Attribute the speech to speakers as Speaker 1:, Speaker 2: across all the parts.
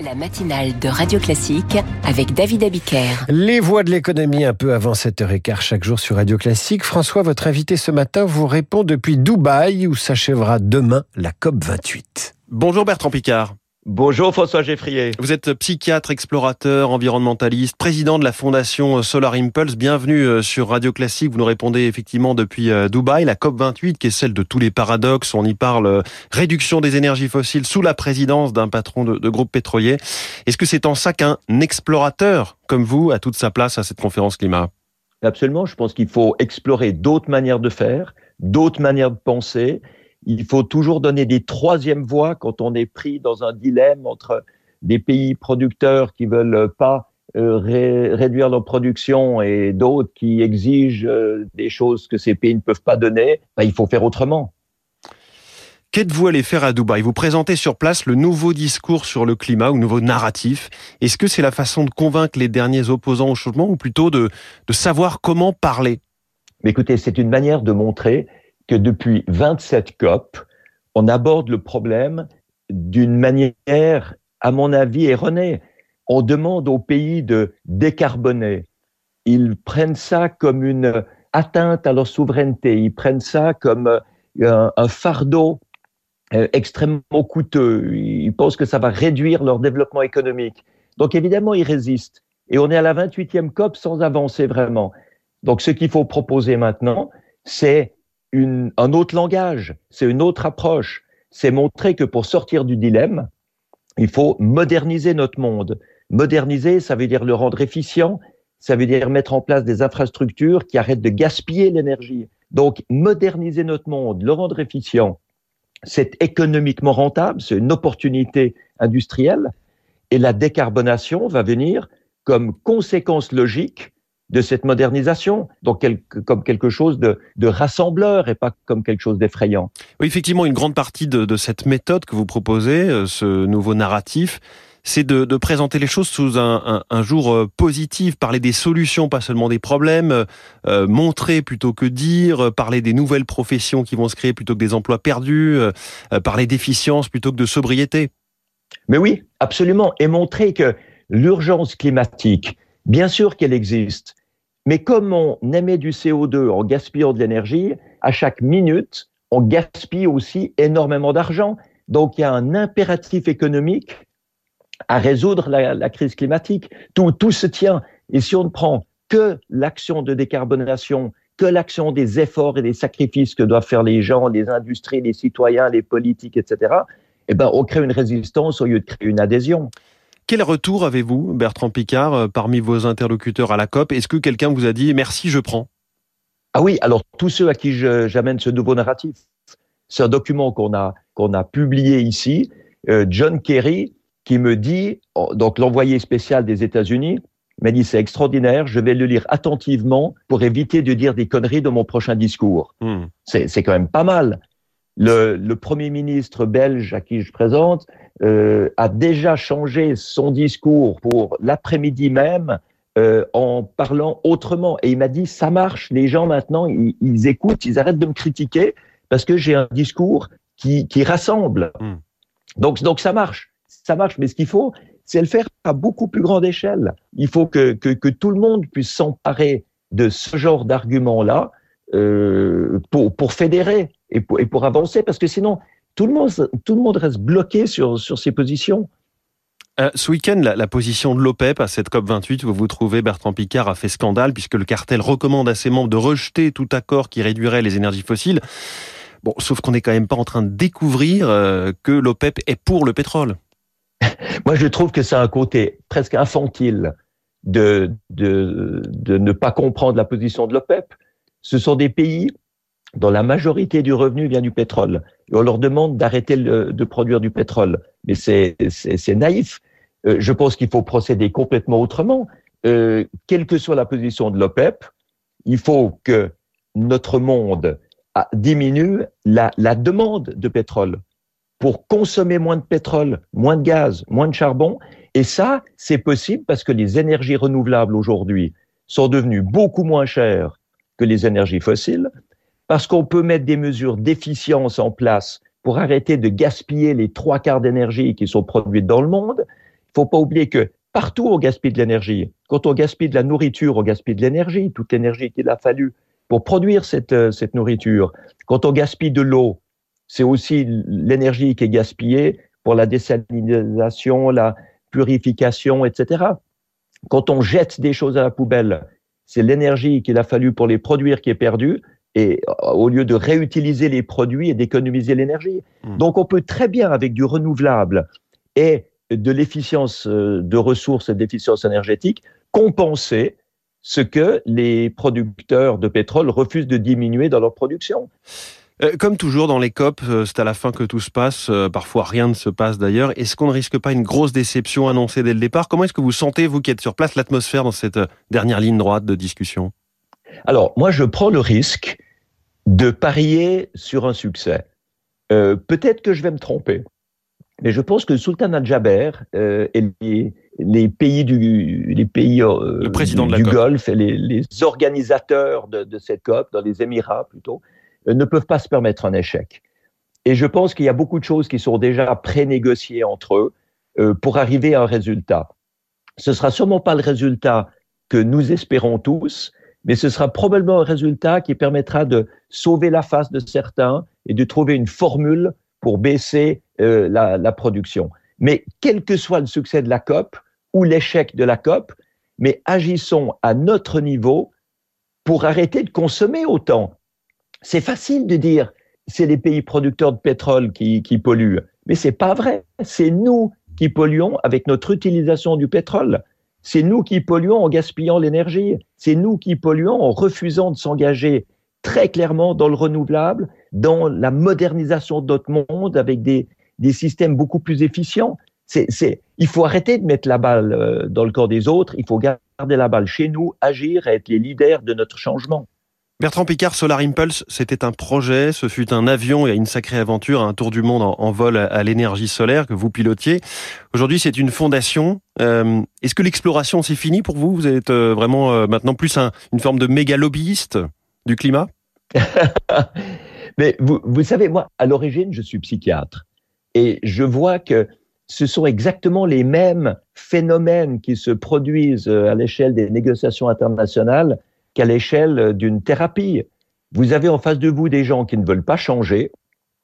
Speaker 1: La matinale de Radio Classique avec David Abiker.
Speaker 2: Les voix de l'économie un peu avant 7h15 chaque jour sur Radio Classique. François, votre invité ce matin vous répond depuis Dubaï où s'achèvera demain la COP 28.
Speaker 3: Bonjour Bertrand Picard.
Speaker 4: Bonjour François Geffrier.
Speaker 3: Vous êtes psychiatre, explorateur, environnementaliste, président de la fondation Solar Impulse. Bienvenue euh, sur Radio Classique. Vous nous répondez effectivement depuis euh, Dubaï, la COP28 qui est celle de tous les paradoxes. On y parle euh, réduction des énergies fossiles sous la présidence d'un patron de, de groupe pétrolier. Est-ce que c'est en ça qu'un explorateur comme vous a toute sa place à cette conférence climat?
Speaker 4: Absolument. Je pense qu'il faut explorer d'autres manières de faire, d'autres manières de penser il faut toujours donner des troisièmes voies quand on est pris dans un dilemme entre des pays producteurs qui veulent pas euh, réduire leur production et d'autres qui exigent euh, des choses que ces pays ne peuvent pas donner, ben, il faut faire autrement.
Speaker 3: Qu'êtes-vous allé faire à Dubaï? Vous présentez sur place le nouveau discours sur le climat ou le nouveau narratif. Est-ce que c'est la façon de convaincre les derniers opposants au changement ou plutôt de, de savoir comment parler?
Speaker 4: Mais écoutez, c'est une manière de montrer que depuis 27 COP, on aborde le problème d'une manière, à mon avis, erronée. On demande aux pays de décarboner. Ils prennent ça comme une atteinte à leur souveraineté. Ils prennent ça comme euh, un, fardeau euh, extrêmement coûteux. Ils pensent que ça va réduire leur développement économique. Donc évidemment, ils résistent. Et on est à la 28e COP sans avancer vraiment. Donc ce qu'il faut proposer maintenant, c'est un autre langage, c'est une autre approche. C'est montrer que pour sortir du dilemme, il faut moderniser notre monde. Moderniser, ça veut dire le rendre efficient, ça veut dire mettre en place des infrastructures qui arrêtent de gaspiller l'énergie. Donc, moderniser notre monde, le rendre efficient, c'est économiquement rentable, c'est une opportunité industrielle, et la décarbonation va venir comme conséquence logique de cette modernisation, donc comme quelque chose de, rassembleur et pas comme quelque chose d'effrayant.
Speaker 3: Oui, effectivement, une grande partie de, cette méthode que vous proposez, euh, ce nouveau narratif, c'est de, présenter les choses sous un, jour euh, positif, parler des solutions, pas seulement des problèmes, euh, montrer plutôt que dire, parler des nouvelles professions qui vont se créer plutôt que des emplois perdus, parler d'efficience plutôt que de sobriété.
Speaker 4: Mais oui, absolument, et montrer que l'urgence climatique, bien sûr qu'elle existe, mais comme on émet du CO2 en gaspillant de l'énergie, à chaque minute, on gaspille aussi énormément d'argent. Donc il y a un impératif économique à résoudre la, crise climatique. Tout, tout se tient. Et si on ne prend que l'action de décarbonation, que l'action des efforts et des sacrifices que doivent faire les gens, les industries, les citoyens, les politiques, etc., eh ben, on crée une résistance au lieu de créer une adhésion.
Speaker 3: Quel retour avez-vous, Bertrand Picard, euh, parmi vos interlocuteurs à la COP? Est-ce que quelqu'un vous a dit merci, je prends?
Speaker 4: Ah oui, alors tous ceux à qui j'amène ce nouveau narratif, c'est un document qu'on a, qu'on a publié ici. Euh, John Kerry qui me dit, donc l'envoyé spécial des États-Unis, m'a dit c'est extraordinaire, je vais le lire attentivement pour éviter de dire des conneries dans mon prochain discours. Hmm. C'est quand même pas mal. Le, le, Premier ministre belge à qui je présente euh, a déjà changé son discours pour l'après-midi même euh, en parlant autrement. Et il m'a dit, ça marche, les gens maintenant, ils, écoutent, ils arrêtent de me critiquer parce que j'ai un discours qui, qui rassemble. Hmm. Donc, donc ça marche, ça marche. Mais ce qu'il faut, c'est le faire à beaucoup plus grande échelle. Il faut que, que, que tout le monde puisse s'emparer de ce genre d'arguments-là euh, pour, pour fédérer et pour, et pour avancer, parce que sinon, tout le monde, tout le monde reste bloqué sur, sur ses positions.
Speaker 3: Euh, ce week-end, la, position de l'OPEP à cette COP28 où vous vous trouvez, Bertrand Picard, a fait scandale puisque le cartel recommande à ses membres de rejeter tout accord qui réduirait les énergies fossiles. Bon, sauf qu'on n'est quand même pas en train de découvrir euh, que l'OPEP est pour le pétrole.
Speaker 4: Moi, je trouve que c'est un côté presque infantile de, de, de ne pas comprendre la position de l'OPEP. Ce sont des pays dont la majorité du revenu vient du pétrole. Et on leur demande d'arrêter de produire du pétrole. Mais c'est naïf. Euh, je pense qu'il faut procéder complètement autrement. Euh, quelle que soit la position de l'OPEP, il faut que notre monde diminue la, la demande de pétrole pour consommer moins de pétrole, moins de gaz, moins de charbon. Et ça, c'est possible parce que les énergies renouvelables aujourd'hui sont devenues beaucoup moins chères que les énergies fossiles parce qu'on peut mettre des mesures d'efficience en place pour arrêter de gaspiller les trois quarts d'énergie qui sont produites dans le monde. Il faut pas oublier que partout on gaspille de l'énergie. Quand on gaspille de la nourriture, on gaspille de l'énergie, toute l'énergie qu'il a fallu pour produire cette, euh, cette nourriture. Quand on gaspille de l'eau, c'est aussi l'énergie qui est gaspillée pour la désalinisation, la purification, etc. Quand on jette des choses à la poubelle, c'est l'énergie qu'il a fallu pour les produire qui est perdue, et euh, au lieu de réutiliser les produits et d'économiser l'énergie. Mmh. Donc on peut très bien, avec du renouvelable et de l'efficience euh, de ressources et d'efficience énergétique, compenser ce que les producteurs de pétrole refusent de diminuer dans leur production.
Speaker 3: Euh, comme toujours dans les COP, c'est à la fin que tout se passe. Parfois, rien ne se passe d'ailleurs. Est-ce qu'on ne risque pas une grosse déception annoncée dès le départ? Comment est-ce que vous sentez, vous qui êtes sur place, l'atmosphère dans cette dernière ligne droite de discussion?
Speaker 4: Alors, moi, je prends le risque de parier sur un succès. Peut-être que je vais me tromper. Mais je pense que le Sultan Al-Jaber euh, et les, pays du, les pays euh,
Speaker 3: le président
Speaker 4: du,
Speaker 3: de la
Speaker 4: Golfe et les, les organisateurs de, de, cette COP, dans les Émirats plutôt, euh, ne peuvent pas se permettre un échec. Et je pense qu'il y a beaucoup de choses qui sont déjà pré-négociées entre eux euh, pour arriver à un résultat. Ce sera sûrement pas le résultat que nous espérons tous, mais ce sera probablement un résultat qui permettra de sauver la face de certains et de trouver une formule pour baisser euh, la, production. Mais quel que soit le succès de la COP ou l'échec de la COP, mais agissons à notre niveau pour arrêter de consommer autant. C'est facile de dire c'est les pays producteurs de pétrole qui, qui polluent, mais c'est pas vrai. C'est nous qui polluons avec notre utilisation du pétrole. C'est nous qui polluons en gaspillant l'énergie. C'est nous qui polluons en refusant de s'engager très clairement dans le renouvelable, dans la modernisation de notre monde avec des, systèmes beaucoup plus efficients. Il faut arrêter de mettre la balle euh, dans le corps des autres, il faut garder la balle chez nous, agir être les leaders de notre changement.
Speaker 3: Bertrand Picard, Solar Impulse, c'était un projet, ce fut un avion et une sacrée aventure, un tour du monde en, vol à, l'énergie solaire que vous pilotiez. Aujourd'hui, c'est une fondation. Euh, est-ce que l'exploration, c'est fini pour vous? Vous êtes euh, vraiment maintenant plus un, une forme de méga lobbyiste du climat?
Speaker 4: Mais vous, savez, moi, à l'origine, je suis psychiatre. Et je vois que ce sont exactement les mêmes phénomènes qui se produisent euh, à l'échelle des négociations internationales qu'à l'échelle d'une thérapie. Vous avez en face de vous des gens qui ne veulent pas changer.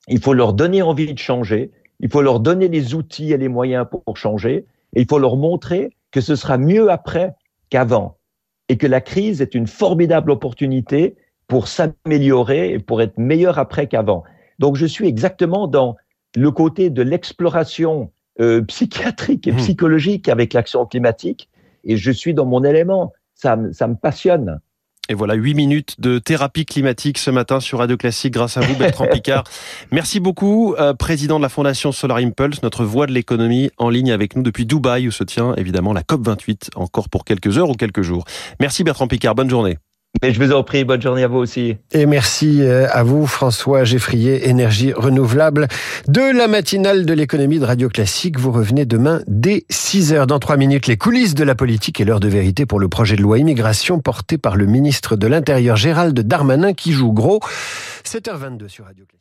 Speaker 4: Il faut leur donner envie de changer. Il faut leur donner les outils et les moyens pour changer. Et il faut leur montrer que ce sera mieux après qu'avant. Et que la crise est une formidable opportunité pour s'améliorer et pour être meilleur après qu'avant. Donc je suis exactement dans le côté de l'exploration euh, psychiatrique et mmh. psychologique avec l'action climatique et je suis dans mon élément. Ça, ça me passionne.
Speaker 3: Et voilà, huit minutes de thérapie climatique ce matin sur Radio Classique grâce à vous, Bertrand Picard. Merci beaucoup, euh, président de la Fondation Solar Impulse, notre voix de l'économie en ligne avec nous depuis Dubaï où se tient évidemment la COP28 encore pour quelques heures ou quelques jours. Merci Bertrand Picard, bonne journée.
Speaker 4: Mais je vous en prie, bonne journée à vous aussi.
Speaker 2: Et merci euh, à vous, François Geffrier, Énergie Renouvelable. De la matinale de l'économie de Radio Classique, vous revenez demain dès 6 heures. Dans 3 minutes, les coulisses de la politique et l'heure de vérité pour le projet de loi immigration porté par le ministre de l'Intérieur Gérald Darmanin qui joue gros. 7h22 sur Radio Classique.